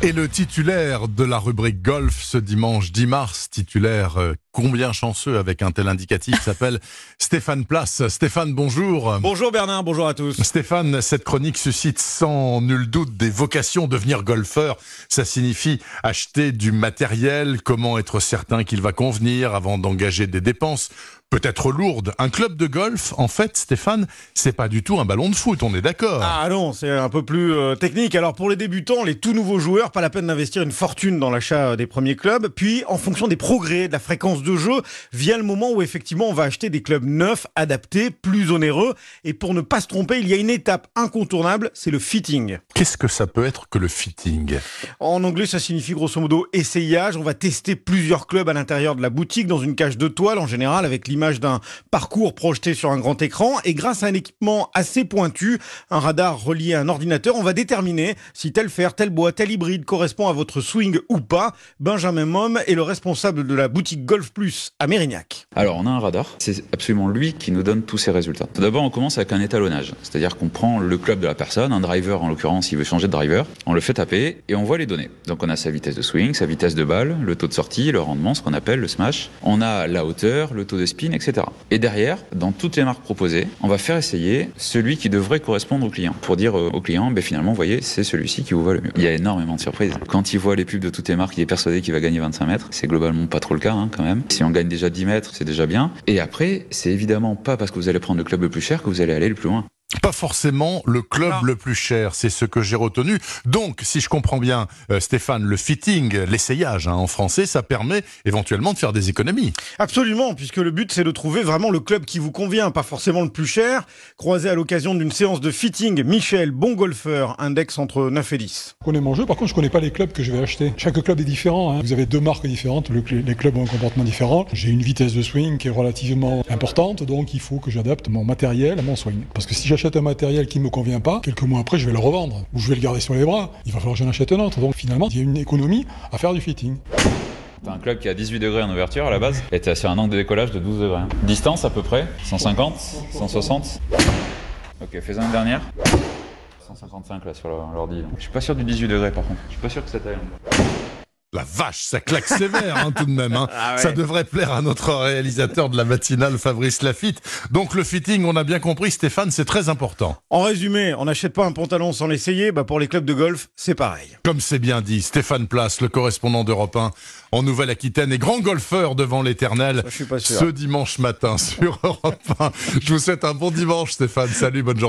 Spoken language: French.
Et le titulaire de la rubrique golf ce dimanche 10 mars, titulaire euh, combien chanceux avec un tel indicatif, s'appelle Stéphane Place. Stéphane, bonjour. Bonjour Bernard, bonjour à tous. Stéphane, cette chronique suscite sans nul doute des vocations. Devenir golfeur, ça signifie acheter du matériel, comment être certain qu'il va convenir avant d'engager des dépenses peut-être lourde. Un club de golf, en fait, Stéphane, c'est pas du tout un ballon de foot, on est d'accord. Ah non, c'est un peu plus euh, technique. Alors pour les débutants, les tout nouveaux joueurs, pas la peine d'investir une fortune dans l'achat des premiers clubs. Puis, en fonction des progrès, de la fréquence de jeu, vient le moment où effectivement on va acheter des clubs neufs, adaptés, plus onéreux. Et pour ne pas se tromper, il y a une étape incontournable, c'est le fitting. Qu'est-ce que ça peut être que le fitting? En anglais, ça signifie grosso modo essayage. On va tester plusieurs clubs à l'intérieur de la boutique dans une cage de toile en général avec l'image d'un parcours projeté sur un grand écran et grâce à un équipement assez pointu, un radar relié à un ordinateur, on va déterminer si tel fer, tel bois, tel hybride correspond à votre swing ou pas. Benjamin Mom est le responsable de la boutique Golf Plus à Mérignac. Alors on a un radar, c'est absolument lui qui nous donne tous ces résultats. Tout d'abord on commence avec un étalonnage, c'est-à-dire qu'on prend le club de la personne, un driver en l'occurrence il veut changer de driver, on le fait taper et on voit les données. Donc on a sa vitesse de swing, sa vitesse de balle, le taux de sortie, le rendement, ce qu'on appelle le smash. On a la hauteur, le taux de spin, etc. Et derrière, dans toutes les marques proposées, on va faire essayer celui qui devrait correspondre au client. Pour dire au client, ben finalement, vous voyez, c'est celui-ci qui vous va le mieux. Il y a énormément de surprises. Quand il voit les pubs de toutes les marques, il est persuadé qu'il va gagner 25 mètres. C'est globalement pas trop le cas, hein, quand même. Si on gagne déjà 10 mètres, c'est déjà bien. Et après, c'est évidemment pas parce que vous allez prendre le club le plus cher que vous allez aller le plus loin pas forcément le club le plus cher, c'est ce que j'ai retenu. Donc, si je comprends bien, euh, Stéphane, le fitting, l'essayage hein, en français, ça permet éventuellement de faire des économies. Absolument, puisque le but c'est de trouver vraiment le club qui vous convient, pas forcément le plus cher. Croisé à l'occasion d'une séance de fitting, Michel, bon golfeur, index entre 9 et 10. Je connais mon jeu, par contre je connais pas les clubs que je vais acheter. Chaque club est différent, hein. vous avez deux marques différentes, les clubs ont un comportement différent. J'ai une vitesse de swing qui est relativement importante, donc il faut que j'adapte mon matériel à mon swing. Parce que si j'achète un matériel qui ne me convient pas, quelques mois après, je vais le revendre ou je vais le garder sur les bras. Il va falloir que j'en achète un autre. Donc finalement, il y a une économie à faire du fitting. T'as un club qui a 18 degrés en ouverture à la base et t'es sur un angle de décollage de 12 degrés. Distance à peu près 150 160 Ok, fais-en une dernière. 155 là sur l'ordi. Je suis pas sûr du 18 degrés par contre. Je suis pas sûr que ça taille. La vache, ça claque sévère hein, tout de même. Hein. Ah ça devrait plaire à notre réalisateur de la matinale, Fabrice Lafitte. Donc le fitting, on a bien compris, Stéphane, c'est très important. En résumé, on n'achète pas un pantalon sans l'essayer. Bah pour les clubs de golf, c'est pareil. Comme c'est bien dit, Stéphane Place, le correspondant d'Europe 1 en Nouvelle-Aquitaine et grand golfeur devant l'éternel ce dimanche matin sur Europe 1. Je vous souhaite un bon dimanche, Stéphane. Salut, bonne journée.